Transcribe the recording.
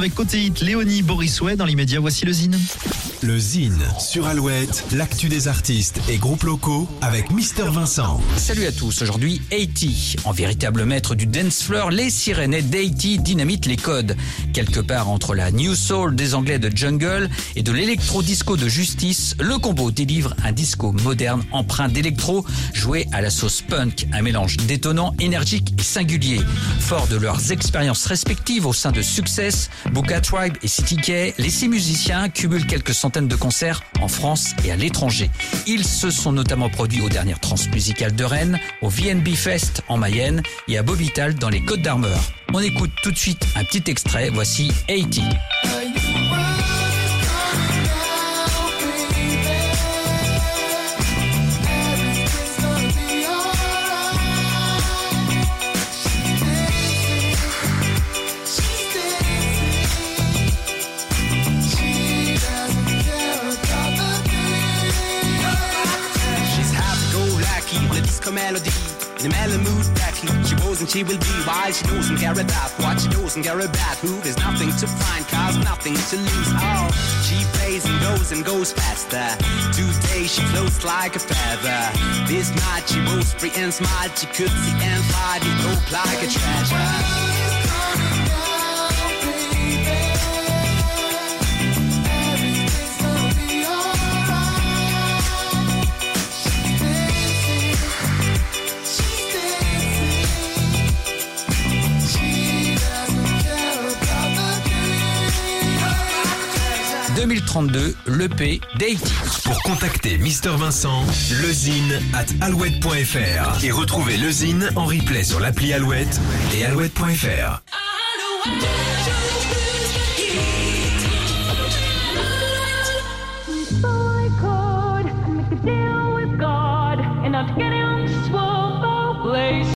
Avec côté hit, Léonie Borisouet dans l'immédiat, voici le Zine. Le Zine sur Alouette, l'actu des artistes et groupes locaux avec Mister Vincent. Salut à tous, aujourd'hui 80. En véritable maître du dance floor, les sirenettes d'Haiti dynamitent les codes. Quelque part entre la New Soul des Anglais de Jungle et de l'électro-disco de Justice, le combo délivre un disco moderne empreint d'électro joué à la sauce punk, un mélange détonnant, énergique et singulier. Fort de leurs expériences respectives au sein de Success, Buka Tribe et City K, les six musiciens cumulent quelques centaines de concerts en France et à l'étranger. Ils se sont notamment produits aux dernières transmusicales de Rennes, au VNB Fest en Mayenne et à Bobital dans les Côtes d'Armor. On écoute tout de suite un petit extrait, voici 80. The melody. The mellow mood Becky, she goes and she will be wild. She knows and care about what she knows and care about who. There's nothing to find, cause nothing to lose. Oh, she plays and goes and goes faster. Today she floats like a feather. This night she rose free and smiled. She could see and fly, it looked like a treasure. « 2032, l'EP d'Haiti. Pour contacter Mister Vincent, lezine at alouette.fr et retrouver le Zine en replay sur l'appli Alouette et alouette.fr. I could make a deal with God and not get